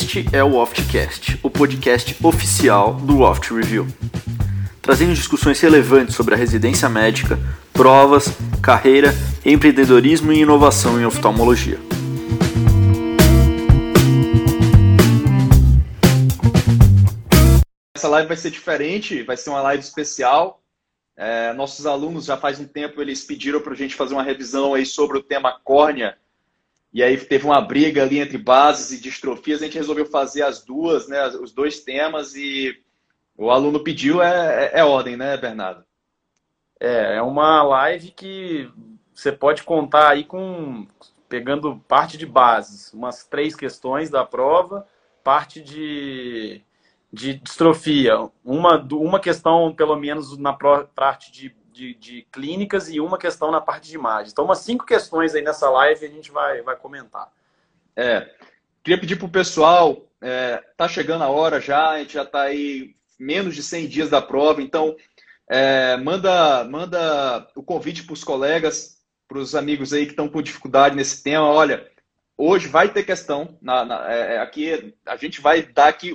Este é o Oftcast, o podcast oficial do Oft Review, trazendo discussões relevantes sobre a residência médica, provas, carreira, empreendedorismo e inovação em oftalmologia. Essa live vai ser diferente, vai ser uma live especial. É, nossos alunos já faz um tempo eles pediram para a gente fazer uma revisão aí sobre o tema córnea e aí teve uma briga ali entre bases e distrofias, a gente resolveu fazer as duas, né, os dois temas e o aluno pediu, é, é, é ordem, né, Bernardo? É, é uma live que você pode contar aí com, pegando parte de bases, umas três questões da prova, parte de, de distrofia, uma, uma questão pelo menos na parte de de, de, clínicas e uma questão na parte de imagem. Então, umas cinco questões aí nessa live a gente vai, vai comentar. É, queria pedir para o pessoal, é, tá chegando a hora já, a gente já está aí menos de 100 dias da prova, então é, manda, manda o convite para os colegas, para os amigos aí que estão com dificuldade nesse tema. Olha, hoje vai ter questão. Na, na é, é aqui a gente vai dar aqui.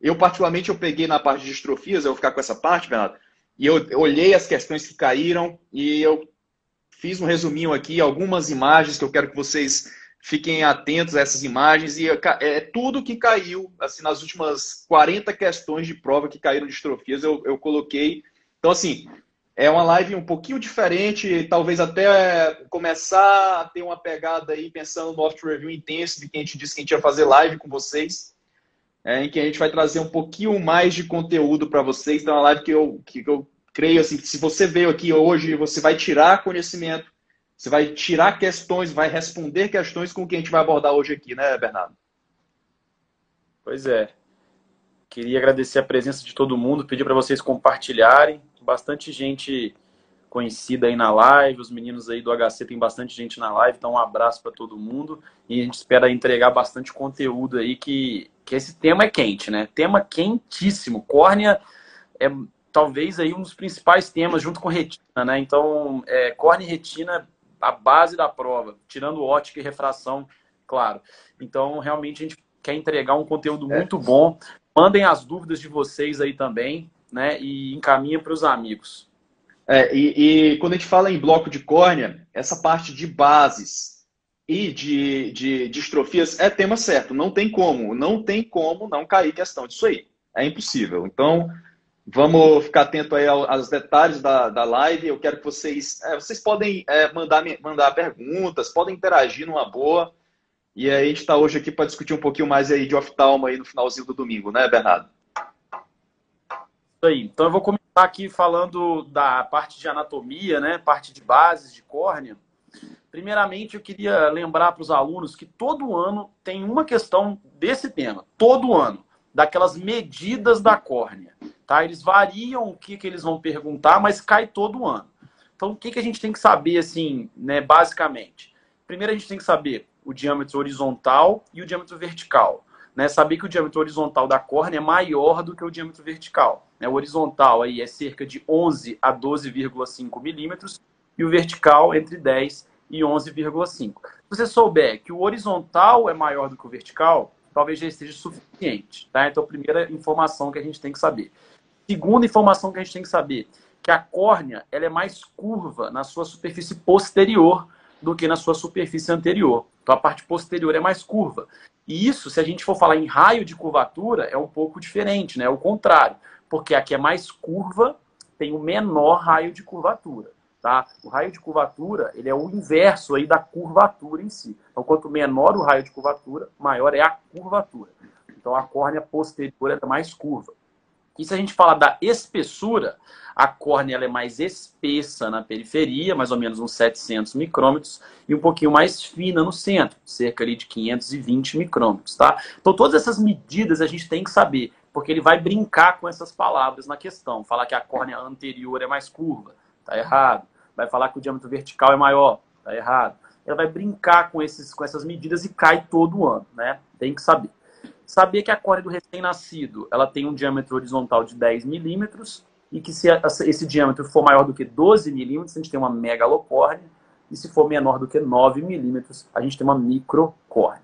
Eu, particularmente, eu peguei na parte de distrofias, eu vou ficar com essa parte, Bernardo. E eu olhei as questões que caíram e eu fiz um resuminho aqui, algumas imagens que eu quero que vocês fiquem atentos a essas imagens. E é tudo que caiu, assim, nas últimas 40 questões de prova que caíram de estrofias, eu, eu coloquei. Então, assim, é uma live um pouquinho diferente, talvez até começar a ter uma pegada aí, pensando no Off Review intenso, de que a gente disse que a gente ia fazer live com vocês é, em que a gente vai trazer um pouquinho mais de conteúdo para vocês. Então, é uma live que eu, que eu creio assim, que se você veio aqui hoje, você vai tirar conhecimento, você vai tirar questões, vai responder questões com o que a gente vai abordar hoje aqui, né, Bernardo? Pois é. Queria agradecer a presença de todo mundo, pedir para vocês compartilharem. Bastante gente conhecida aí na live, os meninos aí do HC tem bastante gente na live, então um abraço para todo mundo e a gente espera entregar bastante conteúdo aí que que esse tema é quente, né? Tema quentíssimo. Córnea é talvez aí um dos principais temas junto com retina, né? Então, é, córnea e retina a base da prova, tirando ótica e refração, claro. Então, realmente a gente quer entregar um conteúdo é. muito bom. Mandem as dúvidas de vocês aí também, né? E encaminhem para os amigos. É, e, e quando a gente fala em bloco de córnea, essa parte de bases, e de, de distrofias é tema certo. Não tem como, não tem como não cair questão disso aí. É impossível. Então, vamos ficar atento aí aos detalhes da, da live. Eu quero que vocês. É, vocês podem é, mandar, mandar perguntas, podem interagir numa boa. E aí a gente está hoje aqui para discutir um pouquinho mais aí de oftalmo aí no finalzinho do domingo, né, Bernardo? Isso aí. Então eu vou começar aqui falando da parte de anatomia, né? Parte de bases de córnea. Primeiramente, eu queria lembrar para os alunos que todo ano tem uma questão desse tema, todo ano, daquelas medidas da córnea. Tá? Eles variam o que, que eles vão perguntar, mas cai todo ano. Então, o que, que a gente tem que saber, assim, né, basicamente? Primeiro, a gente tem que saber o diâmetro horizontal e o diâmetro vertical. Né? Saber que o diâmetro horizontal da córnea é maior do que o diâmetro vertical. Né? O horizontal aí é cerca de 11 a 12,5 milímetros e o vertical entre 10 e 11,5. Se você souber que o horizontal é maior do que o vertical, talvez já esteja suficiente. Tá? Então, primeira informação que a gente tem que saber. Segunda informação que a gente tem que saber, que a córnea ela é mais curva na sua superfície posterior do que na sua superfície anterior. Então, a parte posterior é mais curva. E isso, se a gente for falar em raio de curvatura, é um pouco diferente, né? É o contrário. Porque aqui é mais curva, tem o menor raio de curvatura. Tá? O raio de curvatura ele é o inverso aí da curvatura em si. Então, quanto menor o raio de curvatura, maior é a curvatura. Então, a córnea posterior é mais curva. E se a gente falar da espessura, a córnea ela é mais espessa na periferia, mais ou menos uns 700 micrômetros, e um pouquinho mais fina no centro, cerca ali de 520 micrômetros. Tá? Então, todas essas medidas a gente tem que saber, porque ele vai brincar com essas palavras na questão. Falar que a córnea anterior é mais curva, tá errado. Vai falar que o diâmetro vertical é maior, tá errado. Ela vai brincar com, esses, com essas medidas e cai todo ano, né? Tem que saber. Saber que a córnea do recém-nascido ela tem um diâmetro horizontal de 10 milímetros e que se esse diâmetro for maior do que 12 milímetros, a gente tem uma megalocórnea, e se for menor do que 9 milímetros, a gente tem uma microcórnea.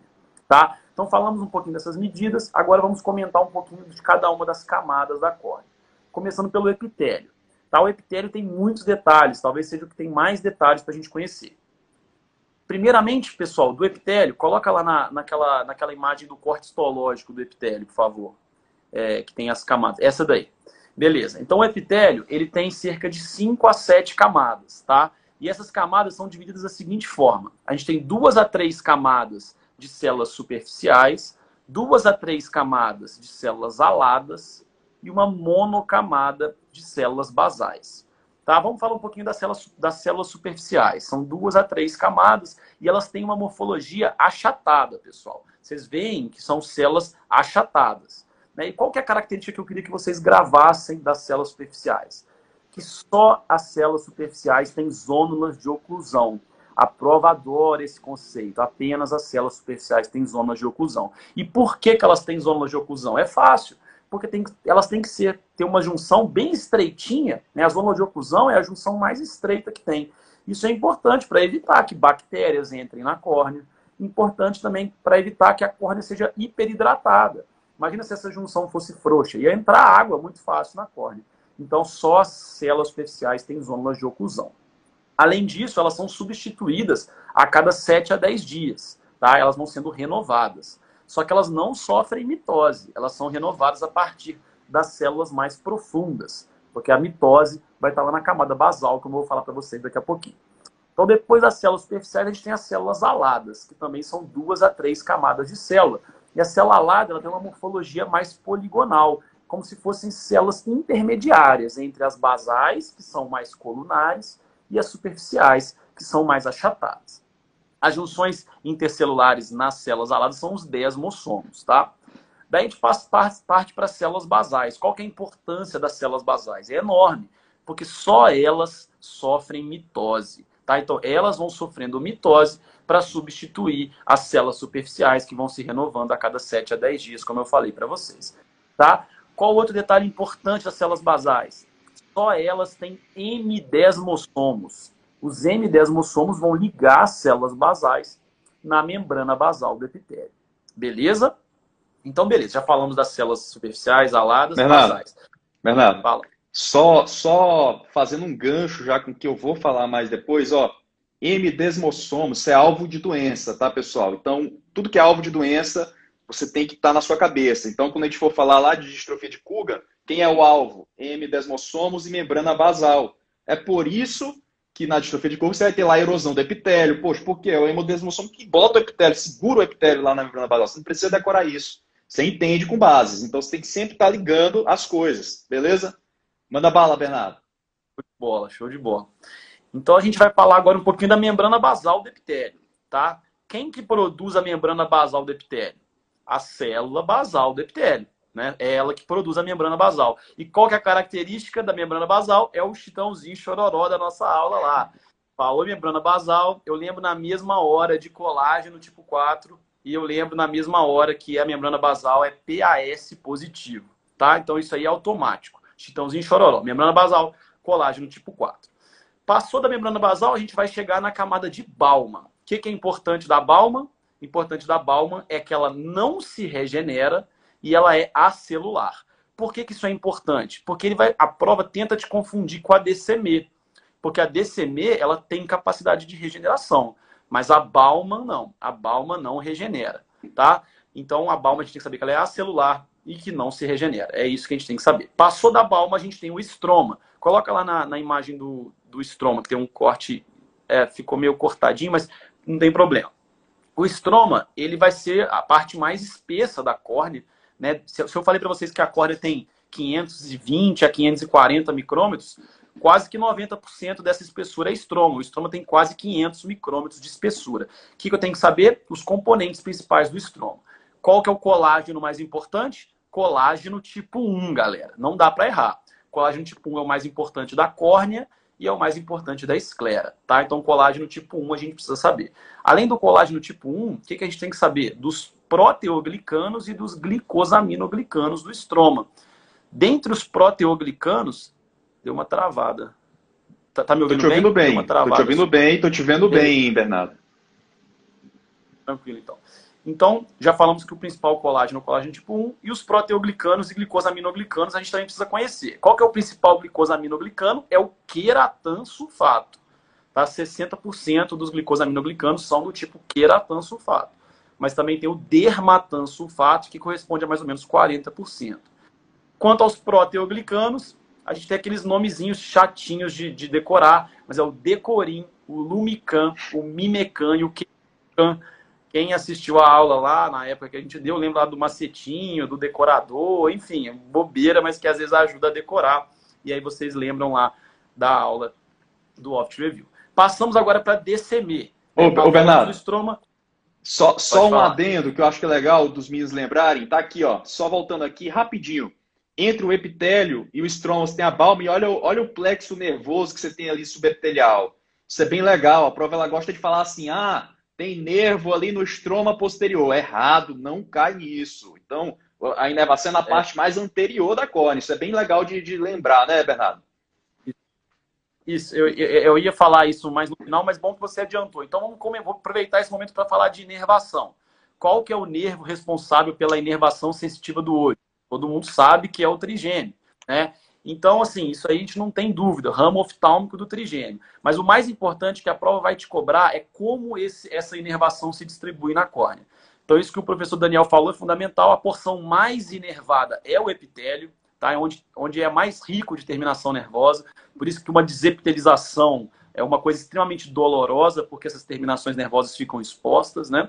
Tá? Então falamos um pouquinho dessas medidas, agora vamos comentar um pouquinho de cada uma das camadas da córnea. Começando pelo epitélio. O epitélio tem muitos detalhes, talvez seja o que tem mais detalhes para a gente conhecer. Primeiramente, pessoal, do epitélio, coloca lá na, naquela, naquela imagem do corte histológico do epitélio, por favor. É, que tem as camadas. Essa daí. Beleza. Então o epitélio, ele tem cerca de 5 a 7 camadas, tá? E essas camadas são divididas da seguinte forma. A gente tem duas a três camadas de células superficiais, duas a três camadas de células aladas e uma monocamada de células basais. Tá? Vamos falar um pouquinho das células, das células superficiais. São duas a três camadas e elas têm uma morfologia achatada, pessoal. Vocês veem que são células achatadas. Né? E qual que é a característica que eu queria que vocês gravassem das células superficiais? Que só as células superficiais têm zônulas de oclusão. A prova adora esse conceito. Apenas as células superficiais têm zonas de oclusão. E por que, que elas têm zonas de oclusão? É fácil. Porque tem, elas têm que ser, ter uma junção bem estreitinha. Né? A zona de oclusão é a junção mais estreita que tem. Isso é importante para evitar que bactérias entrem na córnea. Importante também para evitar que a córnea seja hiperidratada. Imagina se essa junção fosse frouxa. Ia entrar água muito fácil na córnea. Então, só as células superficiais têm zonas de oclusão. Além disso, elas são substituídas a cada 7 a 10 dias. Tá? Elas vão sendo renovadas. Só que elas não sofrem mitose. Elas são renovadas a partir das células mais profundas. Porque a mitose vai estar lá na camada basal, que eu vou falar para vocês daqui a pouquinho. Então, depois das células superficiais, a gente tem as células aladas, que também são duas a três camadas de célula. E a célula alada ela tem uma morfologia mais poligonal, como se fossem células intermediárias entre as basais, que são mais colunares, e as superficiais, que são mais achatadas. As junções intercelulares nas células aladas são os desmossomos, tá? Daí a gente parte para as células basais. Qual que é a importância das células basais? É enorme, porque só elas sofrem mitose. Tá? Então, elas vão sofrendo mitose para substituir as células superficiais que vão se renovando a cada 7 a 10 dias, como eu falei para vocês. Tá? Qual outro detalhe importante das células basais? Só elas têm M10-mossomos. Os M10-mossomos vão ligar as células basais na membrana basal do epitélio. Beleza? Então, beleza. Já falamos das células superficiais, aladas, Bernardo, basais. Bernardo, Fala. Só, só fazendo um gancho já com o que eu vou falar mais depois, ó. M desmossomos, é alvo de doença, tá, pessoal? Então, tudo que é alvo de doença, você tem que estar tá na sua cabeça. Então, quando a gente for falar lá de distrofia de Kuga, quem é o alvo? M desmossomos e membrana basal. É por isso que na distrofia de Kuga você vai ter lá a erosão do epitélio. Poxa, por quê? É o hemodesmossomo que bota o epitélio, segura o epitélio lá na membrana basal. Você não precisa decorar isso. Você entende com bases. Então, você tem que sempre estar ligando as coisas, beleza? Manda bala, Bernardo. Show de bola, show de bola. Então a gente vai falar agora um pouquinho da membrana basal do epitélio, tá? Quem que produz a membrana basal do epitélio? A célula basal do epitélio, né? É ela que produz a membrana basal. E qual que é a característica da membrana basal? É o chitãozinho chororó da nossa aula lá. Falou membrana basal, eu lembro na mesma hora de colágeno tipo 4 e eu lembro na mesma hora que a membrana basal é PAS positivo, tá? Então isso aí é automático. Chitãozinho chororó, membrana basal, colágeno tipo 4. Passou da membrana basal, a gente vai chegar na camada de Bauman. O que, que é importante da Bauman? Importante da Bauman é que ela não se regenera e ela é acelular. Por que, que isso é importante? Porque ele vai, a prova tenta te confundir com a DCM. Porque a DCM ela tem capacidade de regeneração, mas a Bauman não. A Bauman não regenera, tá? Então a Bauman a gente tem que saber que ela é acelular e que não se regenera. É isso que a gente tem que saber. Passou da Bauman, a gente tem o estroma. Coloca lá na, na imagem do, do estroma, que tem um corte, é, ficou meio cortadinho, mas não tem problema. O estroma, ele vai ser a parte mais espessa da córnea. Né? Se, eu falei para vocês que a córnea tem 520 a 540 micrômetros, quase que 90% dessa espessura é estroma. O estroma tem quase 500 micrômetros de espessura. O que, que eu tenho que saber? Os componentes principais do estroma. Qual que é o colágeno mais importante? Colágeno tipo 1, galera. Não dá para errar. Colágeno tipo 1 é o mais importante da córnea e é o mais importante da esclera, tá? Então, colágeno tipo 1 a gente precisa saber. Além do colágeno tipo 1, o que, que a gente tem que saber? Dos proteoglicanos e dos glicosaminoglicanos do estroma. Dentre os proteoglicanos, deu uma travada. Tá, tá me ouvindo, tô te ouvindo bem? bem. Tô te ouvindo bem, tô te vendo bem, Bernardo. Tranquilo, então. Então, já falamos que o principal colágeno é o colágeno tipo 1 e os proteoglicanos e glicosaminoglicanos a gente também precisa conhecer. Qual que é o principal glicosaminoglicano? É o queratansulfato. Tá? 60% dos glicosaminoglicanos são do tipo queratansulfato. Mas também tem o dermatansulfato, que corresponde a mais ou menos 40%. Quanto aos proteoglicanos, a gente tem aqueles nomezinhos chatinhos de, de decorar, mas é o decorim, o lumican, o mimecan e o quecan quem assistiu a aula lá, na época que a gente deu, lembra do macetinho, do decorador, enfim, é bobeira, mas que às vezes ajuda a decorar. E aí vocês lembram lá da aula do Oft Review. Passamos agora para DCM. Ô, ô Bernardo, Stroma. Só, só um falar. adendo que eu acho que é legal dos meninos lembrarem. Tá aqui, ó, só voltando aqui rapidinho. Entre o epitélio e o estroma, você tem a balma e olha, olha o plexo nervoso que você tem ali subepitelial. Isso é bem legal. A prova ela gosta de falar assim: ah, tem nervo ali no estroma posterior. Errado, não cai nisso. Então, a inervação é na é. parte mais anterior da córnea. Isso é bem legal de, de lembrar, né, Bernardo? Isso, eu, eu, ia falar isso mais no final, mas bom que você adiantou. Então, vamos, vou aproveitar esse momento para falar de inervação. Qual que é o nervo responsável pela inervação sensitiva do olho? Todo mundo sabe que é o trigêmeo, né? Então, assim, isso aí a gente não tem dúvida, ramo oftálmico do trigêmeo. Mas o mais importante que a prova vai te cobrar é como esse, essa inervação se distribui na córnea. Então, isso que o professor Daniel falou é fundamental. A porção mais inervada é o epitélio, tá? É onde, onde é mais rico de terminação nervosa. Por isso que uma desepitelização é uma coisa extremamente dolorosa, porque essas terminações nervosas ficam expostas, né?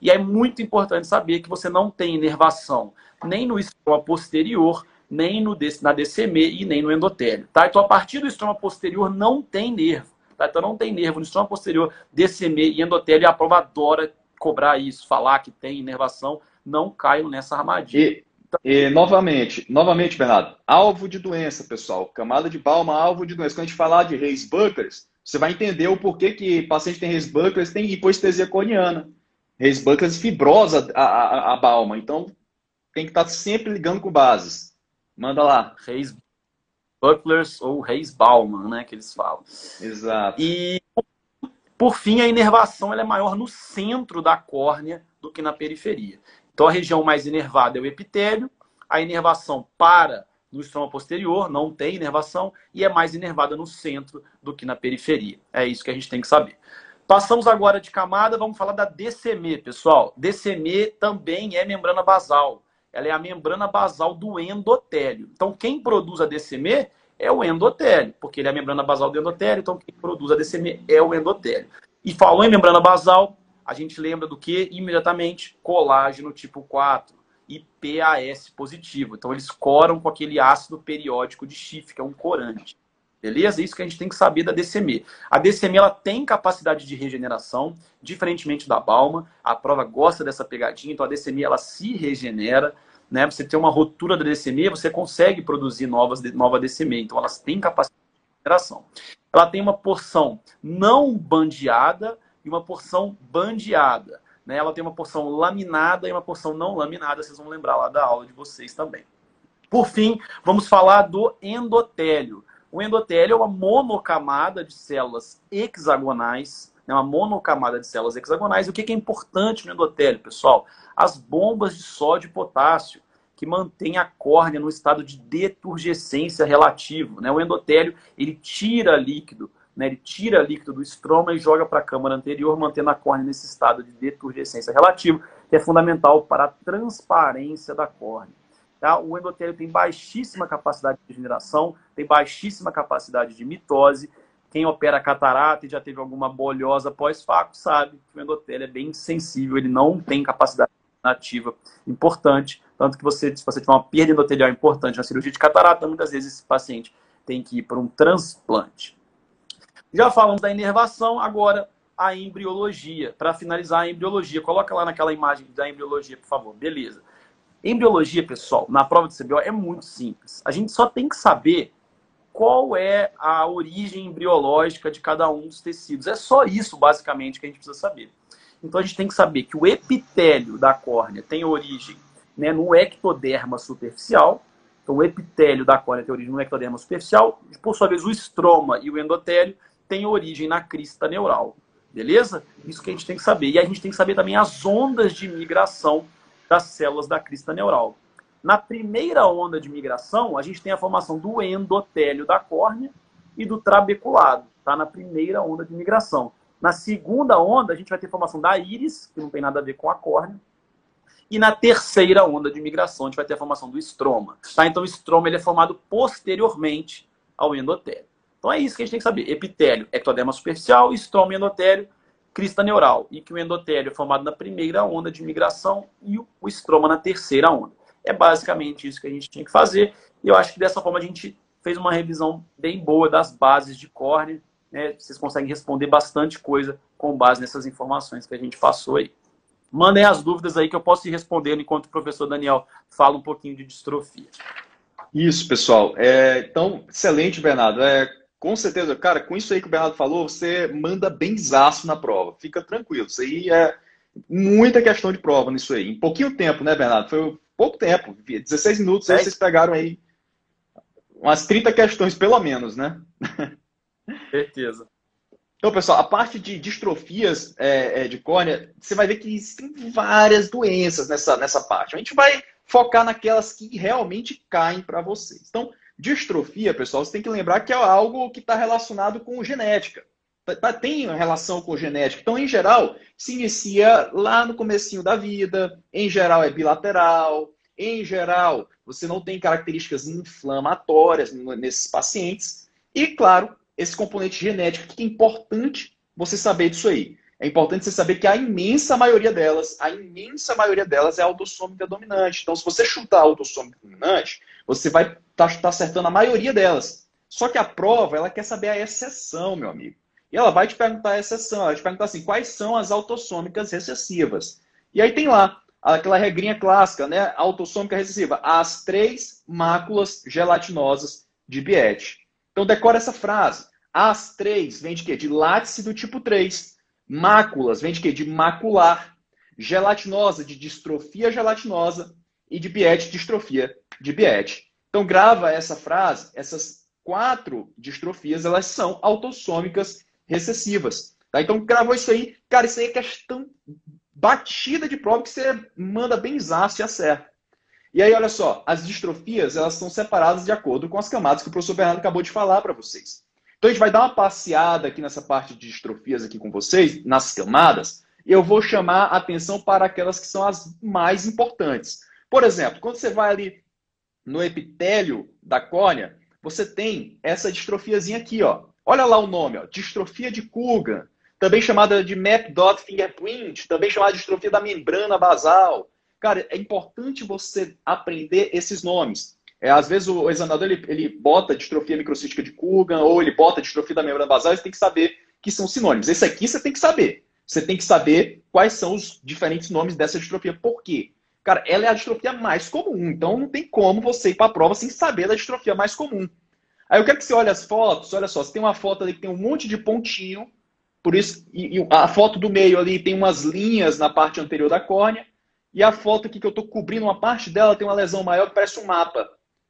E é muito importante saber que você não tem inervação nem no estroma posterior, nem no, na DCM e nem no endotélio. Tá? Então, a partir do estroma posterior não tem nervo. Tá? Então, não tem nervo no estroma posterior, DCM e endotélio. E a prova adora cobrar isso, falar que tem inervação. Não caiam nessa armadilha. E, e, novamente, novamente, Bernardo, alvo de doença, pessoal. Camada de palma, alvo de doença. Quando a gente falar de Reis Buckers, você vai entender o porquê que paciente tem Reis Buckers tem hipoestesia coniana. Reis Buckers fibrosa a, a, a balma. Então, tem que estar sempre ligando com bases. Manda lá. Reis Bucklers ou Reis Bauman, né? Que eles falam. Exato. E, por fim, a inervação é maior no centro da córnea do que na periferia. Então, a região mais inervada é o epitélio. A inervação para no estroma posterior, não tem inervação, e é mais inervada no centro do que na periferia. É isso que a gente tem que saber. Passamos agora de camada, vamos falar da DCM, pessoal. DCM também é membrana basal ela é a membrana basal do endotélio. Então, quem produz a DCM é o endotélio, porque ele é a membrana basal do endotélio, então quem produz a DCM é o endotélio. E falou em membrana basal, a gente lembra do que imediatamente? Colágeno tipo 4 e PAS positivo. Então, eles coram com aquele ácido periódico de Schiff, que é um corante. Beleza? Isso que a gente tem que saber da DCM. A DCM ela tem capacidade de regeneração, diferentemente da Balma. A prova gosta dessa pegadinha, então a DCM ela se regenera. Né? Você tem uma rotura da DCM, você consegue produzir novas, nova DCM. Então elas têm capacidade de regeneração. Ela tem uma porção não bandeada e uma porção bandeada. Né? Ela tem uma porção laminada e uma porção não laminada. Vocês vão lembrar lá da aula de vocês também. Por fim, vamos falar do endotélio. O endotélio é uma monocamada de células hexagonais, é uma monocamada de células hexagonais. O que é importante no endotélio, pessoal? As bombas de sódio e potássio, que mantém a córnea no estado de deturgescência relativo. Né? O endotélio, ele tira líquido, né? ele tira líquido do estroma e joga para a câmara anterior, mantendo a córnea nesse estado de deturgescência relativo, que é fundamental para a transparência da córnea. Tá? O endotélio tem baixíssima capacidade de regeneração, tem baixíssima capacidade de mitose. Quem opera catarata e já teve alguma bolhosa pós-faco sabe que o endotélio é bem sensível, ele não tem capacidade nativa importante. Tanto que você, se você tiver uma perda endotelial importante na cirurgia de catarata, muitas vezes esse paciente tem que ir para um transplante. Já falamos da inervação, agora a embriologia. Para finalizar a embriologia, coloca lá naquela imagem da embriologia, por favor. Beleza. Embriologia, pessoal, na prova de CBO é muito simples. A gente só tem que saber qual é a origem embriológica de cada um dos tecidos. É só isso, basicamente, que a gente precisa saber. Então a gente tem que saber que o epitélio da córnea tem origem né, no ectoderma superficial. Então o epitélio da córnea tem origem no ectoderma superficial. Por sua vez, o estroma e o endotélio têm origem na crista neural. Beleza? Isso que a gente tem que saber. E a gente tem que saber também as ondas de migração das células da crista neural. Na primeira onda de migração, a gente tem a formação do endotélio da córnea e do trabeculado. Tá na primeira onda de migração. Na segunda onda, a gente vai ter formação da íris, que não tem nada a ver com a córnea. E na terceira onda de migração, a gente vai ter a formação do estroma. Tá? Então, o estroma ele é formado posteriormente ao endotélio. Então, é isso que a gente tem que saber. Epitélio, ectoderma superficial, estroma endotélio, crista neural. E que o endotélio é formado na primeira onda de migração e o estroma na terceira onda. É basicamente isso que a gente tinha que fazer. E eu acho que dessa forma a gente fez uma revisão bem boa das bases de córnea. Né? Vocês conseguem responder bastante coisa com base nessas informações que a gente passou aí. Mandem as dúvidas aí que eu posso ir respondendo enquanto o professor Daniel fala um pouquinho de distrofia. Isso, pessoal. É, então, excelente, Bernardo. É, com certeza, cara, com isso aí que o Bernardo falou, você manda bem zaço na prova. Fica tranquilo. Isso aí é muita questão de prova nisso aí. Em pouquinho tempo, né, Bernardo? Foi pouco tempo. 16 minutos, aí vocês pegaram aí umas 30 questões, pelo menos, né? Certeza. Então, pessoal, a parte de distrofias é, é, de córnea, você vai ver que existem várias doenças nessa, nessa parte. A gente vai focar naquelas que realmente caem para vocês. Então, distrofia, pessoal, você tem que lembrar que é algo que está relacionado com genética. Tá, tá, tem relação com genética. Então, em geral, se inicia lá no comecinho da vida, em geral é bilateral, em geral, você não tem características inflamatórias nesses pacientes. E, claro, esse componente genético, que é importante você saber disso aí. É importante você saber que a imensa maioria delas, a imensa maioria delas é autossômica dominante. Então, se você chutar autossômica dominante, você vai estar tá, tá acertando a maioria delas. Só que a prova, ela quer saber a exceção, meu amigo. E ela vai te perguntar a exceção. Ela vai te perguntar assim, quais são as autossômicas recessivas? E aí tem lá aquela regrinha clássica, né? Autossômica recessiva. As três máculas gelatinosas de Biet. Então decora essa frase. As três vem de quê? De látice do tipo 3. Máculas vem de quê? De macular. Gelatinosa, de distrofia gelatinosa. E de Biet, distrofia de Biet. Então grava essa frase. Essas quatro distrofias, elas são autossômicas recessivas. Tá? Então gravou isso aí. Cara, isso aí é questão batida de prova que você manda bem zaço e acerta. E aí, olha só, as distrofias elas são separadas de acordo com as camadas que o professor Bernardo acabou de falar para vocês. Então a gente vai dar uma passeada aqui nessa parte de distrofias aqui com vocês, nas camadas, e eu vou chamar a atenção para aquelas que são as mais importantes. Por exemplo, quando você vai ali no epitélio da córnea, você tem essa distrofiazinha aqui, ó. Olha lá o nome, ó, distrofia de Coogan, também chamada de map dot fingerprint, também chamada de distrofia da membrana basal. Cara, é importante você aprender esses nomes. É, às vezes o examinador ele, ele bota distrofia microcística de Coogan ou ele bota distrofia da membrana basal, você tem que saber que são sinônimos. Esse aqui você tem que saber. Você tem que saber quais são os diferentes nomes dessa distrofia. Por quê? Cara, ela é a distrofia mais comum. Então não tem como você ir para a prova sem saber da distrofia mais comum. Aí eu quero que você olhe as fotos. Olha só, você tem uma foto ali que tem um monte de pontinho por isso, e, e a foto do meio ali tem umas linhas na parte anterior da córnea. E a foto aqui que eu estou cobrindo uma parte dela tem uma lesão maior que parece um mapa.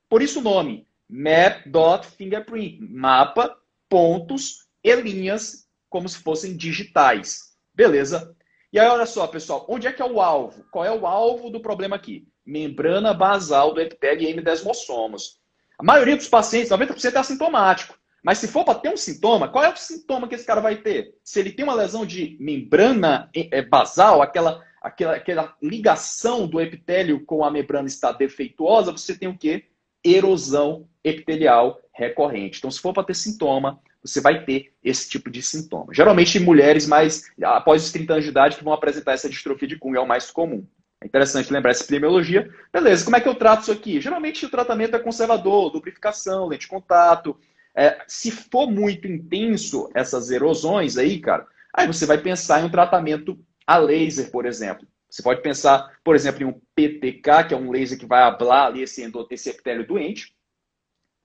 Por isso o nome, map.fingerprint. Mapa, pontos e linhas como se fossem digitais. Beleza? E aí, olha só, pessoal, onde é que é o alvo? Qual é o alvo do problema aqui? Membrana basal do epitélio e M-desmossomos. A maioria dos pacientes, 90% é assintomático. Mas se for para ter um sintoma, qual é o sintoma que esse cara vai ter? Se ele tem uma lesão de membrana é, basal, aquela, aquela, aquela ligação do epitélio com a membrana está defeituosa, você tem o quê? Erosão epitelial recorrente. Então, se for para ter sintoma, você vai ter esse tipo de sintoma. Geralmente, mulheres mais após os 30 anos de idade que vão apresentar essa distrofia de Kung é o mais comum. É interessante lembrar essa epidemiologia. Beleza, como é que eu trato isso aqui? Geralmente o tratamento é conservador, lubrificação, lente de contato, é, se for muito intenso essas erosões aí, cara, aí você vai pensar em um tratamento a laser, por exemplo. Você pode pensar, por exemplo, em um PTK, que é um laser que vai ablar ali esse, esse epitélio doente.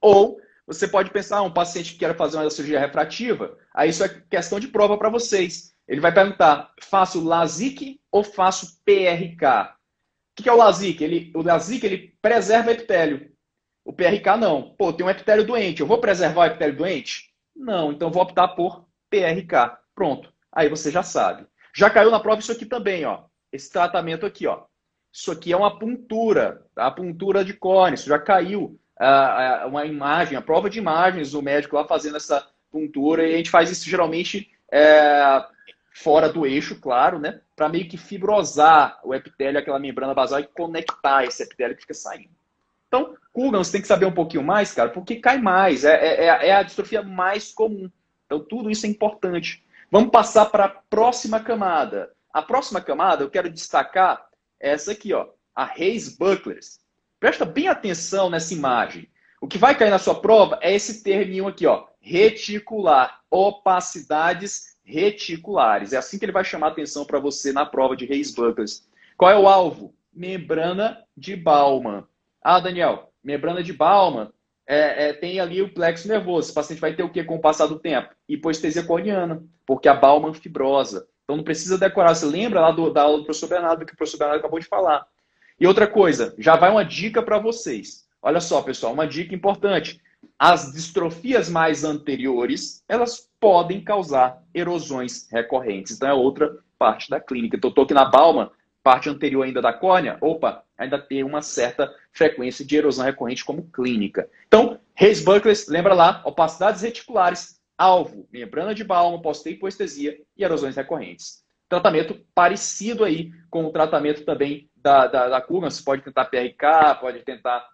Ou você pode pensar, um paciente que quer fazer uma cirurgia refrativa, aí isso é questão de prova para vocês. Ele vai perguntar, faço LASIK ou faço PRK? O que é o LASIK? Ele, o LASIK ele preserva o epitélio. O PRK não. Pô, tem um epitélio doente. Eu vou preservar o epitélio doente? Não. Então vou optar por PRK. Pronto. Aí você já sabe. Já caiu na prova isso aqui também, ó. Esse tratamento aqui, ó. Isso aqui é uma puntura, tá? a puntura de córnea. Isso já caiu uh, uma imagem, a prova de imagens, o médico lá fazendo essa puntura. E a gente faz isso geralmente é, fora do eixo, claro, né? Para meio que fibrosar o epitélio, aquela membrana basal, e conectar esse epitélio que fica saindo. Então, Kugan, você tem que saber um pouquinho mais, cara, porque cai mais. É, é, é, é a distrofia mais comum. Então, tudo isso é importante. Vamos passar para a próxima camada. A próxima camada, eu quero destacar essa aqui, ó, a Reis Bucklers. Presta bem atenção nessa imagem. O que vai cair na sua prova é esse terminho aqui, ó, reticular, opacidades reticulares. É assim que ele vai chamar atenção para você na prova de Reis Bucklers. Qual é o alvo? Membrana de Baumann. Ah, Daniel, membrana de Baumann é, é, tem ali o plexo nervoso. Esse paciente vai ter o que com o passar do tempo? Hipoestesia corneana, porque a Baumann fibrosa. Então não precisa decorar. Você lembra lá do, da aula do professor Bernardo, que o professor Bernardo acabou de falar. E outra coisa, já vai uma dica para vocês. Olha só, pessoal, uma dica importante. As distrofias mais anteriores, elas podem causar erosões recorrentes. Então é outra parte da clínica. Então, eu estou aqui na Bauman, parte anterior ainda da córnea, opa, ainda tem uma certa frequência de erosão recorrente como clínica. Então, Reis Buckley, lembra lá, opacidades reticulares, alvo, membrana de Bauman, pós-hipoestesia e erosões recorrentes. Tratamento parecido aí com o tratamento também da, da, da curva, você pode tentar PRK, pode tentar,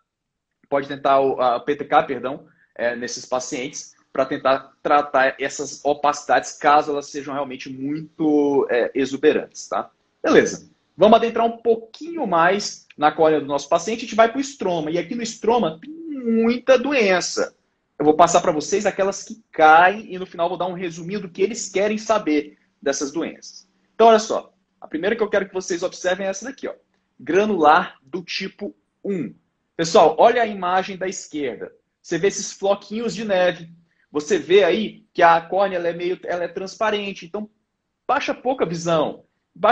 pode tentar o a PTK, perdão, é, nesses pacientes, para tentar tratar essas opacidades, caso elas sejam realmente muito é, exuberantes, tá? Beleza. Vamos adentrar um pouquinho mais na córnea do nosso paciente, a gente vai para o estroma. E aqui no estroma tem muita doença. Eu vou passar para vocês aquelas que caem e no final vou dar um resuminho do que eles querem saber dessas doenças. Então, olha só. A primeira que eu quero que vocês observem é essa daqui, ó. Granular do tipo 1. Pessoal, olha a imagem da esquerda. Você vê esses floquinhos de neve. Você vê aí que a córnea é meio ela é transparente. Então, baixa pouca visão.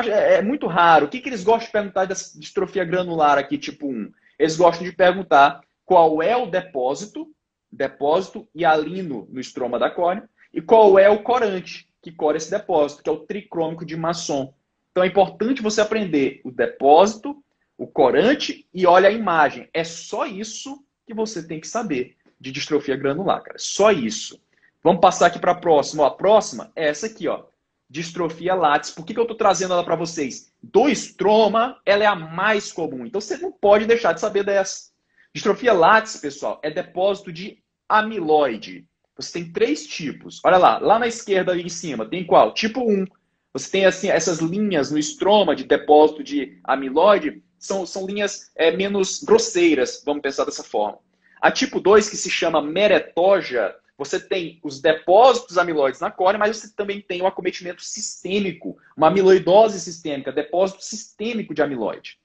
É, é muito raro. O que, que eles gostam de perguntar da distrofia granular aqui, tipo 1? Eles gostam de perguntar qual é o depósito, depósito hialino no estroma da córnea, e qual é o corante que cora esse depósito, que é o tricrômico de Masson. Então é importante você aprender o depósito, o corante e olha a imagem. É só isso que você tem que saber de distrofia granular, cara. Só isso. Vamos passar aqui para a próxima. Ó, a próxima é essa aqui, ó distrofia látis. Por que, que eu estou trazendo ela para vocês? Do estroma, ela é a mais comum. Então você não pode deixar de saber dessa. Distrofia látis, pessoal, é depósito de amiloide. Você tem três tipos. Olha lá, lá na esquerda ali em cima, tem qual? Tipo 1. Você tem assim essas linhas no estroma de depósito de amiloide, são, são linhas é, menos grosseiras, vamos pensar dessa forma. A tipo 2, que se chama meretoja, você tem os depósitos amiloides na córnea, mas você também tem o acometimento sistêmico, uma amiloidose sistêmica, depósito sistêmico de amiloide.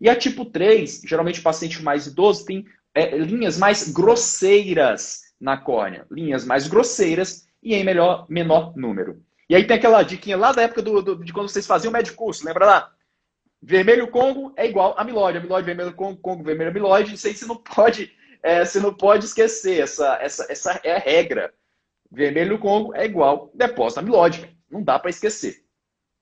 E a tipo 3, geralmente o paciente mais idoso tem é, linhas mais grosseiras na córnea, linhas mais grosseiras e em melhor, menor número. E aí tem aquela diquinha lá da época do, do, de quando vocês faziam o médico curso, lembra lá? Vermelho Congo é igual amiloide, amiloide vermelho Congo, Congo vermelho amiloide. Isso aí você não pode é, você não pode esquecer, essa, essa, essa é a regra. Vermelho Congo é igual depósito amilóide. Não dá para esquecer.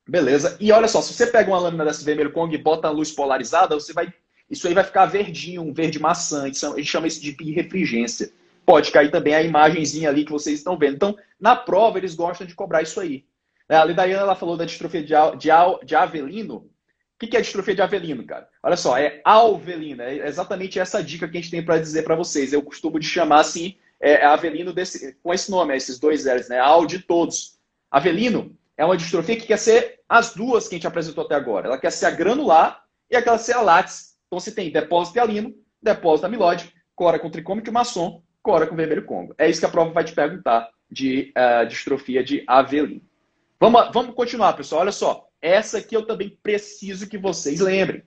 Beleza? E olha só, se você pega uma lâmina dessa vermelho Congo e bota a luz polarizada, você vai, isso aí vai ficar verdinho, um verde maçã. A gente chama isso de birrefringência. Pode cair também a imagenzinha ali que vocês estão vendo. Então, na prova, eles gostam de cobrar isso aí. A Lidaiana ela falou da distrofia de, de, de Avelino. O que é distrofia de Avelino, cara? Olha só, é alvelina. É exatamente essa dica que a gente tem para dizer para vocês. Eu costumo de chamar assim, é, avelino desse, com esse nome, esses dois L's, né? Al de todos. Avelino é uma distrofia que quer ser as duas que a gente apresentou até agora. Ela quer ser a granular e aquela ser a látis. Então você tem depósito hialino, depósito amilóide, cora com tricômico maçom, cora com vermelho congo. É isso que a prova vai te perguntar de uh, distrofia de Avelino. Vamos, vamos continuar, pessoal. Olha só. Essa aqui eu também preciso que vocês lembrem.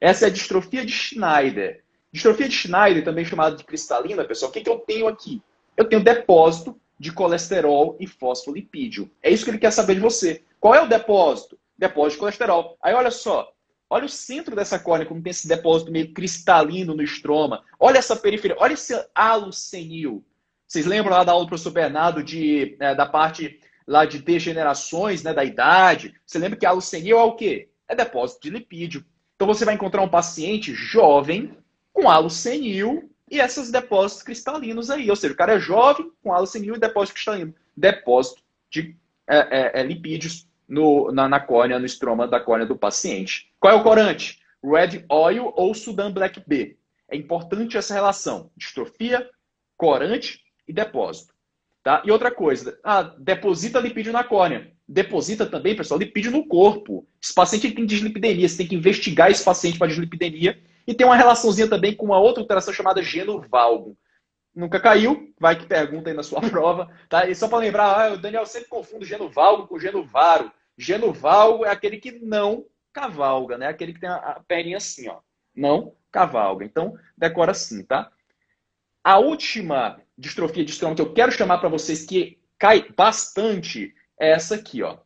Essa é a distrofia de Schneider. Distrofia de Schneider, também chamada de cristalina, pessoal, o que, que eu tenho aqui? Eu tenho depósito de colesterol e fosfolipídio. É isso que ele quer saber de você. Qual é o depósito? Depósito de colesterol. Aí olha só, olha o centro dessa córnea, como tem esse depósito meio cristalino no estroma. Olha essa periferia, olha esse halo senil. Vocês lembram lá da aula do professor Bernardo de, é, da parte lá de degenerações né, da idade. Você lembra que a alucenil é o quê? É depósito de lipídio. Então você vai encontrar um paciente jovem com halo senil e esses depósitos cristalinos aí. Ou seja, o cara é jovem com halo senil e depósito cristalino. Depósito de é, é, é, lipídios no, na, na córnea, no estroma da córnea do paciente. Qual é o corante? Red Oil ou Sudan Black B. É importante essa relação. Distrofia, corante e depósito. Tá? E outra coisa, ah, deposita lipídio na córnea. Deposita também, pessoal, lipídio no corpo. Esse paciente tem dislipidemia, você tem que investigar esse paciente para dislipidemia. E tem uma relaçãozinha também com uma outra alteração chamada genovalgo. Nunca caiu, vai que pergunta aí na sua prova. Tá? E só para lembrar, ah, o Daniel sempre confunde genovalgo com genovaro. Genovalgo é aquele que não cavalga, né? Aquele que tem a perninha assim, ó. Não cavalga. Então, decora assim, tá? A última distrofia de estroma que eu quero chamar para vocês que cai bastante é essa aqui, ó.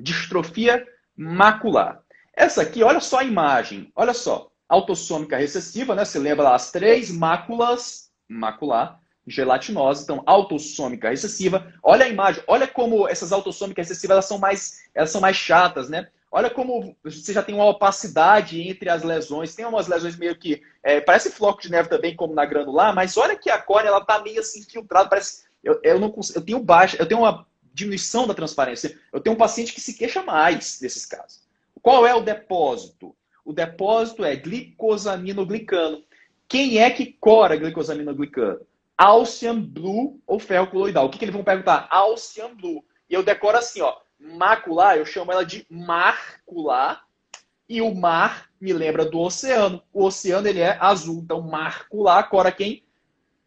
Distrofia macular. Essa aqui, olha só a imagem. Olha só. Autossômica recessiva, né? Você lembra lá as três máculas macular, gelatinosa, então autossômica recessiva. Olha a imagem, olha como essas autossômicas recessivas elas são mais, elas são mais chatas, né? Olha como você já tem uma opacidade entre as lesões. Tem umas lesões meio que. É, parece floco de neve também, como na granular, mas olha que a córnea ela tá meio assim filtrada. Parece. Eu, eu, não consigo, eu tenho baixa, eu tenho uma diminuição da transparência. Eu tenho um paciente que se queixa mais nesses casos. Qual é o depósito? O depósito é glicosaminoglicano. Quem é que cora glicosaminoglicano? Alcian Blue ou ferro coloidal? O que, que eles vão perguntar? Alcian Blue. E eu decoro assim, ó macular, eu chamo ela de marcular, e o mar me lembra do oceano. O oceano ele é azul, então marcular cora quem?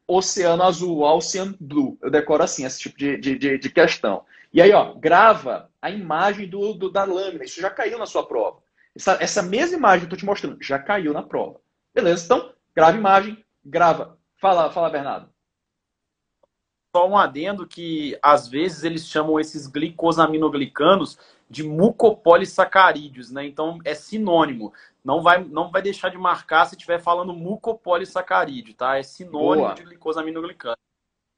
Oceano azul, Ocean Blue. Eu decoro assim esse tipo de, de, de questão. E aí, ó, grava a imagem do, do, da lâmina. Isso já caiu na sua prova. Essa, essa mesma imagem que eu tô te mostrando já caiu na prova. Beleza? Então, grava a imagem, grava. Fala, fala, Bernardo só um adendo que às vezes eles chamam esses glicosaminoglicanos de mucopolissacarídeos, né? Então é sinônimo. Não vai, não vai deixar de marcar se estiver falando mucopolissacarídeo, tá? É sinônimo Boa. de glicosaminoglicano.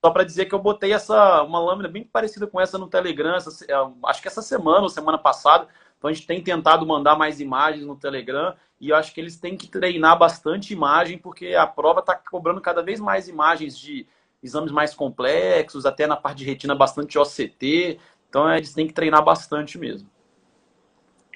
Só para dizer que eu botei essa uma lâmina bem parecida com essa no Telegram, essa, é, acho que essa semana ou semana passada. Então a gente tem tentado mandar mais imagens no Telegram e eu acho que eles têm que treinar bastante imagem porque a prova está cobrando cada vez mais imagens de exames mais complexos, até na parte de retina bastante OCT. Então eles têm que treinar bastante mesmo.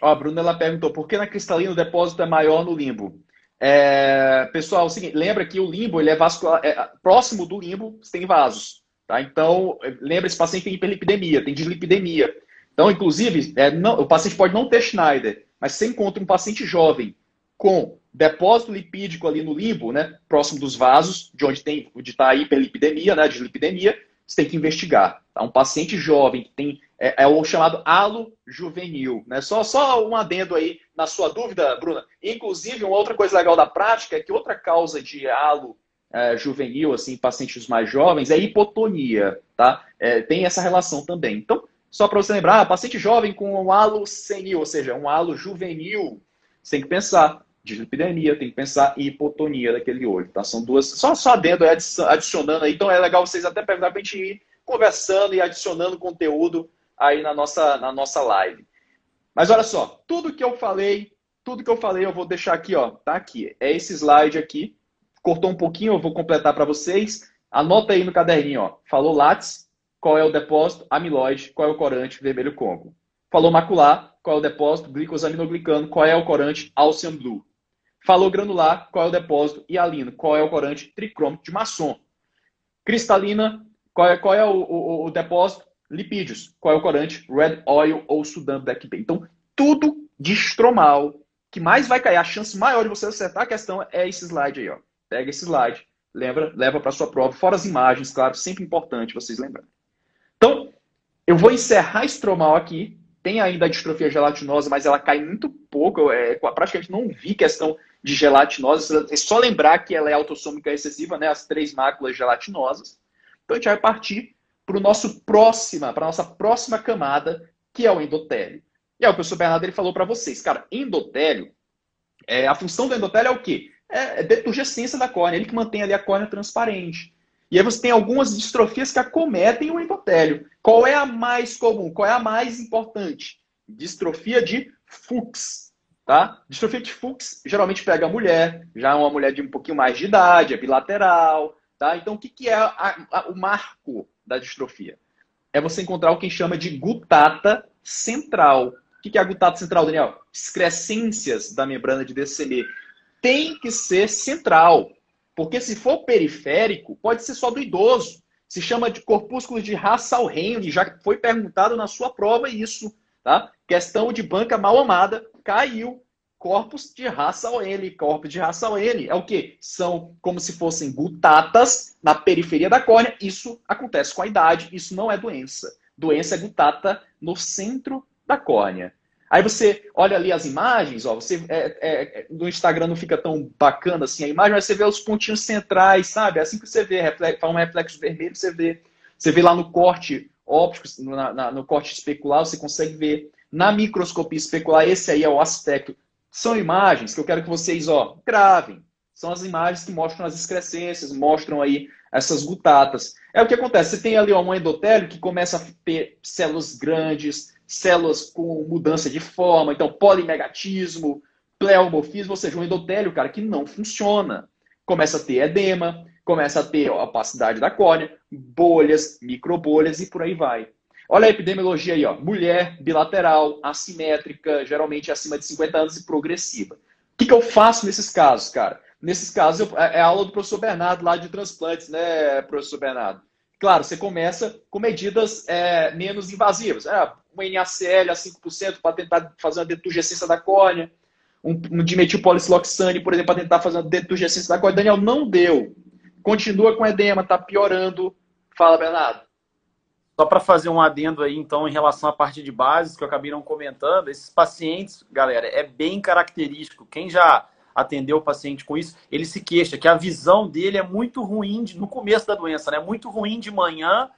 Ó, a Bruna ela perguntou por que na cristalina o depósito é maior no limbo? É, pessoal, é lembra que o limbo ele é vascular, é, próximo do limbo você tem vasos, tá? Então lembra esse paciente tem hiperlipidemia, tem dislipidemia. Então, inclusive, é, não, o paciente pode não ter Schneider, mas você encontra um paciente jovem com depósito lipídico ali no limbo, né, próximo dos vasos, de onde tem de está a hiperlipidemia, né, dislipidemia, você tem que investigar. Tá? Um paciente jovem que tem é, é, o chamado halo juvenil, né? Só só um adendo aí na sua dúvida, Bruna. Inclusive, uma outra coisa legal da prática é que outra causa de halo é, juvenil, assim, pacientes mais jovens, é hipotonia, tá? É, tem essa relação também. Então, só para você lembrar, paciente jovem com um halo senil, ou seja, um halo juvenil, você tem que pensar dislipidemia, tem que pensar em hipotonia daquele olho, tá? São duas, só, só dentro, adicionando aí. Então é legal vocês até perguntar pra gente ir conversando e adicionando conteúdo aí na nossa, na nossa live. Mas olha só, tudo que eu falei, tudo que eu falei eu vou deixar aqui, ó, tá aqui. É esse slide aqui. Cortou um pouquinho, eu vou completar para vocês. Anota aí no caderninho, ó. Falou látis, qual é o depósito? Amiloide, qual é o corante? Vermelho congo. Falou macular, qual é o depósito? Glicosaminoglicano, qual é o corante? Alcium Blue. Falou granular, qual é o depósito? E alino, qual é o corante? Tricrômico de maçom. Cristalina, qual é, qual é o, o, o, depósito? Lipídios, qual é o corante? Red Oil ou Sudan Black Bay. Então, tudo de estromal, que mais vai cair, a chance maior de você acertar a questão é esse slide aí, ó. Pega esse slide, lembra, leva para sua prova, fora as imagens, claro, sempre importante vocês lembrarem. Então, eu vou encerrar estromal aqui. Tem ainda a distrofia gelatinosa, mas ela cai muito pouco. É, praticamente não vi questão de gelatinose. É só lembrar que ela é autossômica excessiva, né? As três máculas gelatinosas. Então a gente vai partir para o nosso próxima, para nossa próxima camada, que é o endotélio. E aí o professor Bernardo ele falou para vocês, cara, endotélio, é, a função do endotélio é o quê? É, é deturgescência da córnea, ele que mantém ali a córnea transparente. E aí você tem algumas distrofias que acometem o endotélio. Qual é a mais comum? Qual é a mais importante? Distrofia de Fuchs. Tá? Distrofia de Fuchs geralmente pega a mulher, já é uma mulher de um pouquinho mais de idade, é bilateral. Tá? Então, o que, que é a, a, o marco da distrofia? É você encontrar o que chama de gutata central. O que, que é a gutata central, Daniel? Excrescências da membrana de DCM. Tem que ser central. Porque se for periférico, pode ser só do idoso. Se chama de corpúsculo de Hassel-Henle, já foi perguntado na sua prova isso. Tá? Questão de banca mal amada, caiu. Corpos de Hassel-Henle. Corpos de Hassel-Henle é o quê? São como se fossem gutatas na periferia da córnea. Isso acontece com a idade, isso não é doença. Doença é gutata no centro da córnea. Aí você olha ali as imagens, ó, você é, é, no Instagram não fica tão bacana assim a imagem, mas você vê os pontinhos centrais, sabe? É assim que você vê, faz um reflexo vermelho, você vê. Você vê lá no corte óptico, na, na, no corte especular, você consegue ver. Na microscopia especular, esse aí é o aspecto. São imagens que eu quero que vocês ó, gravem. São as imagens que mostram as excrescências, mostram aí essas gutatas. É o que acontece. Você tem ali ó, um endotélio que começa a ter células grandes, células com mudança de forma, então polimagatismo, pleomorfismo, ou seja, um endotélio, cara, que não funciona. Começa a ter edema, começa a ter opacidade da córnea, bolhas, microbolhas e por aí vai. Olha a epidemiologia aí, ó. Mulher bilateral, assimétrica, geralmente acima de 50 anos e progressiva. O que, que eu faço nesses casos, cara? Nesses casos, eu, é, é a aula do professor Bernardo lá de transplantes, né, professor Bernardo? Claro, você começa com medidas é, menos invasivas. É, um NaCl a 5% para tentar fazer uma deturgescência da córnea. Um, um dimetilpolicloxane, por exemplo, para tentar fazer uma deturgescência da córnea. Daniel, não deu. Continua com edema, está piorando. Fala, Bernardo. Só para fazer um adendo aí, então, em relação à parte de bases, que eu acabei não comentando, esses pacientes, galera, é bem característico. Quem já atender o paciente com isso, ele se queixa que a visão dele é muito ruim de, no começo da doença, né? Muito ruim de manhã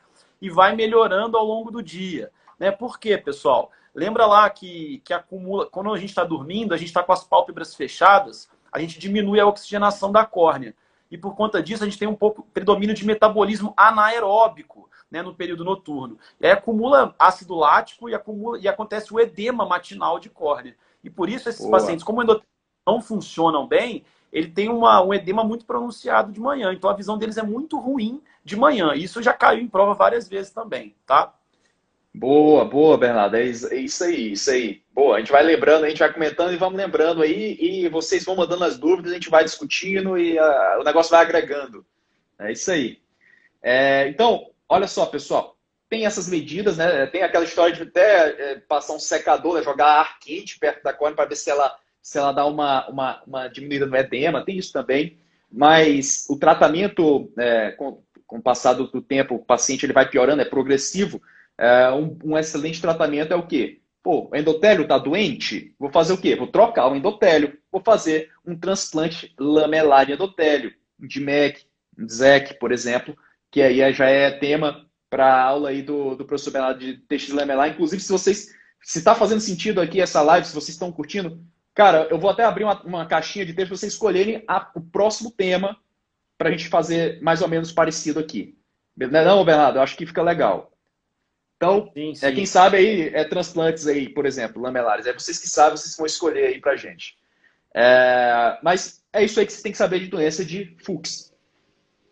e vai melhorando ao longo do dia. Né? Por quê, pessoal? Lembra lá que, que acumula. Quando a gente está dormindo, a gente está com as pálpebras fechadas, a gente diminui a oxigenação da córnea. E por conta disso, a gente tem um pouco predomínio de metabolismo anaeróbico né, no período noturno. E aí acumula ácido lático e, acumula, e acontece o edema matinal de córnea. E por isso, esses Boa. pacientes, como endotrino não funcionam bem, ele tem uma, um edema muito pronunciado de manhã. Então a visão deles é muito ruim de manhã. Isso já caiu em prova várias vezes também, tá? Boa, boa, Bernardo. É isso aí, isso aí. Boa, a gente vai lembrando, a gente vai comentando e vamos lembrando aí, e vocês vão mandando as dúvidas, a gente vai discutindo e uh, o negócio vai agregando. É isso aí. É, então, olha só, pessoal, tem essas medidas, né? Tem aquela história de até é, passar um secador, né? jogar ar quente perto da córnea para ver se ela se ela dá uma, uma, uma diminuída no edema, tem isso também. Mas o tratamento, é, com, com o passar do tempo, o paciente ele vai piorando, é progressivo. É, um, um, excelente tratamento é o quê? Pô, o endotélio está doente? Vou fazer o quê? Vou trocar o endotélio. Vou fazer um transplante lamelar de endotélio, DMEC, um ZEC, por exemplo, que aí já é tema para a aula aí do, do professor Bernardo de tecido lamelar. Inclusive, se vocês se está fazendo sentido aqui essa live, se vocês estão curtindo, Cara, eu vou até abrir uma, uma caixinha de texto para vocês escolherem a, o próximo tema para a gente fazer mais ou menos parecido aqui. Não, é não, Bernardo? Eu acho que fica legal. Então, sim, sim. É, quem sabe aí, é transplantes aí, por exemplo, lamelares. É vocês que sabem, vocês vão escolher aí pra gente. É, mas é isso aí que você tem que saber de doença de Fuchs.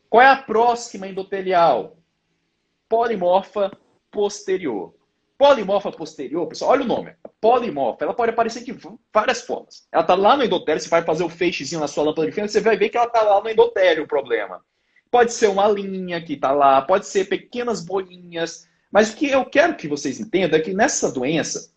Qual é a próxima endotelial? Polimorfa posterior. Polimorfa posterior, pessoal, olha o nome. Polimorfa, ela pode aparecer de várias formas. Ela está lá no endotélio, você vai fazer o feixezinho na sua lâmpada de fenda, você vai ver que ela está lá no endotélio o problema. Pode ser uma linha que está lá, pode ser pequenas bolinhas. Mas o que eu quero que vocês entendam é que nessa doença,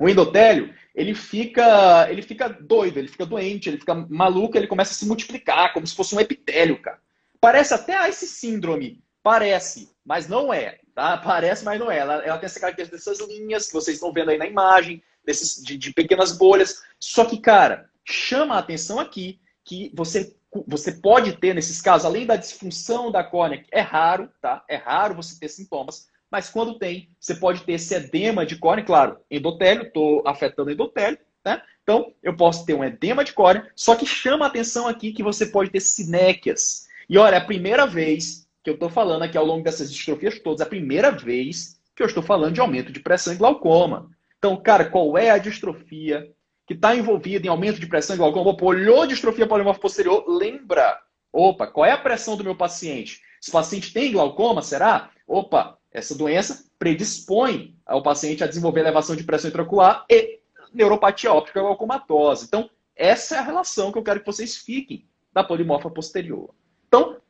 o endotélio, ele fica, ele fica doido, ele fica doente, ele fica maluco, ele começa a se multiplicar, como se fosse um epitélio, cara. Parece até esse síndrome, parece, mas não é. Tá? Parece, mas não é. Ela, ela tem essa característica dessas linhas que vocês estão vendo aí na imagem, desses, de, de pequenas bolhas. Só que, cara, chama a atenção aqui que você, você pode ter, nesses casos, além da disfunção da córnea, é raro, tá? É raro você ter sintomas, mas quando tem, você pode ter esse edema de córnea, claro, endotélio, estou afetando endotélio, né? Então, eu posso ter um edema de córnea, só que chama a atenção aqui que você pode ter sinéquias. E olha, é a primeira vez que eu estou falando aqui ao longo dessas distrofias todas. É a primeira vez que eu estou falando de aumento de pressão e glaucoma. Então, cara, qual é a distrofia que está envolvida em aumento de pressão e glaucoma? Opa, olhou distrofia polimorfa posterior, lembra. Opa, qual é a pressão do meu paciente? Esse paciente tem glaucoma, será? Opa, essa doença predispõe o paciente a desenvolver elevação de pressão intraocular e neuropatia óptica glaucomatosa. Então, essa é a relação que eu quero que vocês fiquem da polimorfa posterior. Então,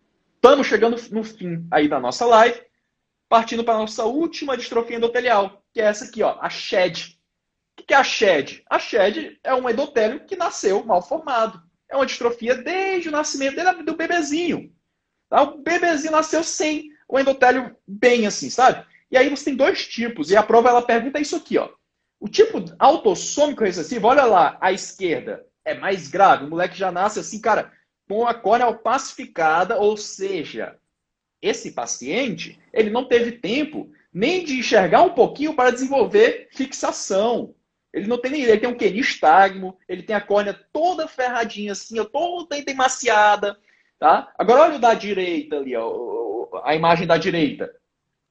estamos chegando no fim aí da nossa live, partindo para a nossa última distrofia endotelial, que é essa aqui, ó, a SHED. O que é a SHED? A SHED é um endotélio que nasceu mal formado. É uma distrofia desde o nascimento dele, do bebezinho. Tá? O bebezinho nasceu sem o endotélio bem assim, sabe? E aí você tem dois tipos, e a prova ela pergunta isso aqui, ó. O tipo autossômico recessivo, olha lá, à esquerda, é mais grave. O moleque já nasce assim, cara, com a córnea pacificada, ou seja, esse paciente, ele não teve tempo nem de enxergar um pouquinho para desenvolver fixação. Ele não tem nem ele tem um quenistagmo, ele tem a córnea toda ferradinha assim, toda emaciada, tá? Agora olha o da direita ali, a imagem da direita.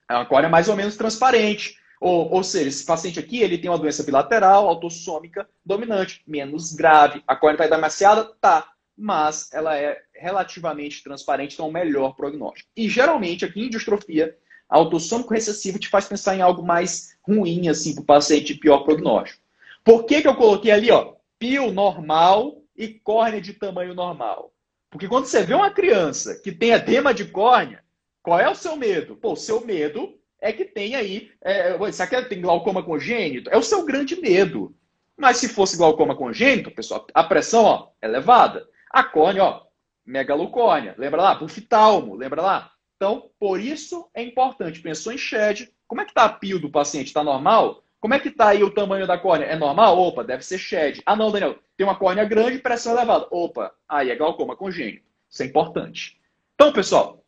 A córnea mais ou menos transparente. Ou, ou seja, esse paciente aqui ele tem uma doença bilateral, autossômica, dominante, menos grave. A córnea está emaciada? Tá. Mas ela é relativamente transparente, então é um melhor prognóstico. E geralmente aqui em distrofia, autossômico recessivo te faz pensar em algo mais ruim, assim, para o paciente pior prognóstico. Por que, que eu coloquei ali, ó, pio normal e córnea de tamanho normal? Porque quando você vê uma criança que tem edema de córnea, qual é o seu medo? Pô, o seu medo é que tem aí. É, será que tem glaucoma congênito? É o seu grande medo. Mas se fosse glaucoma congênito, pessoal, a pressão ó, é elevada. A córnea, ó, megalocórnea. Lembra lá? Bufitalmo, lembra lá? Então, por isso é importante. Pensou em SHED. Como é que está a pio do paciente? Está normal? Como é que está aí o tamanho da córnea? É normal? Opa, deve ser SHED. Ah, não, Daniel. Tem uma córnea grande e pressão elevada. Opa, aí é glaucoma congênito. Isso é importante. Então, pessoal,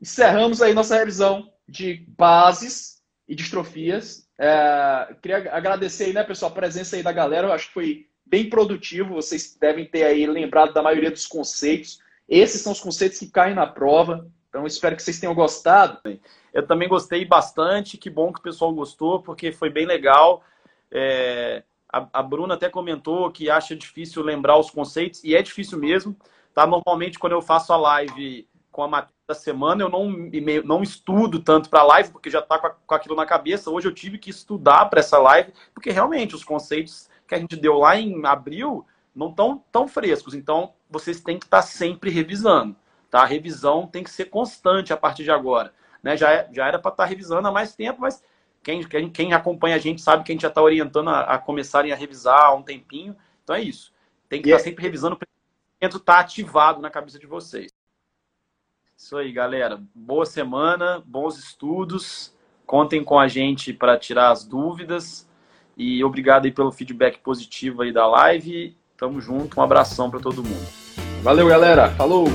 encerramos aí nossa revisão de bases e distrofias. É, queria agradecer aí, né, pessoal, a presença aí da galera. Eu acho que foi bem produtivo. Vocês devem ter aí lembrado da maioria dos conceitos. Esses são os conceitos que caem na prova. Então, espero que vocês tenham gostado. Eu também gostei bastante. Que bom que o pessoal gostou, porque foi bem legal. É, a, a Bruna até comentou que acha difícil lembrar os conceitos, e é difícil mesmo. Tá? Normalmente, quando eu faço a live com a matéria da semana, eu não, não estudo tanto para a live, porque já está com, com, aquilo na cabeça. Hoje eu tive que estudar para essa live, porque realmente os conceitos que a gente deu lá em abril não estão tão frescos. Então, vocês têm que estar tá sempre revisando. Tá? A revisão tem que ser constante a partir de agora. Né? Já, é, já era para estar tá revisando há mais tempo, mas quem, quem, quem acompanha a gente sabe que a gente já está orientando a, a, começarem a revisar há um tempinho. Então é isso. Tem que estar tá é sempre revisando para o estar tá ativado na cabeça de vocês. Isso aí, galera. Boa semana, bons estudos. Contem com a gente para tirar as dúvidas. E obrigado aí pelo feedback positivo aí da live. Tamo junto. Um abração para todo mundo. Valeu, galera. Falou!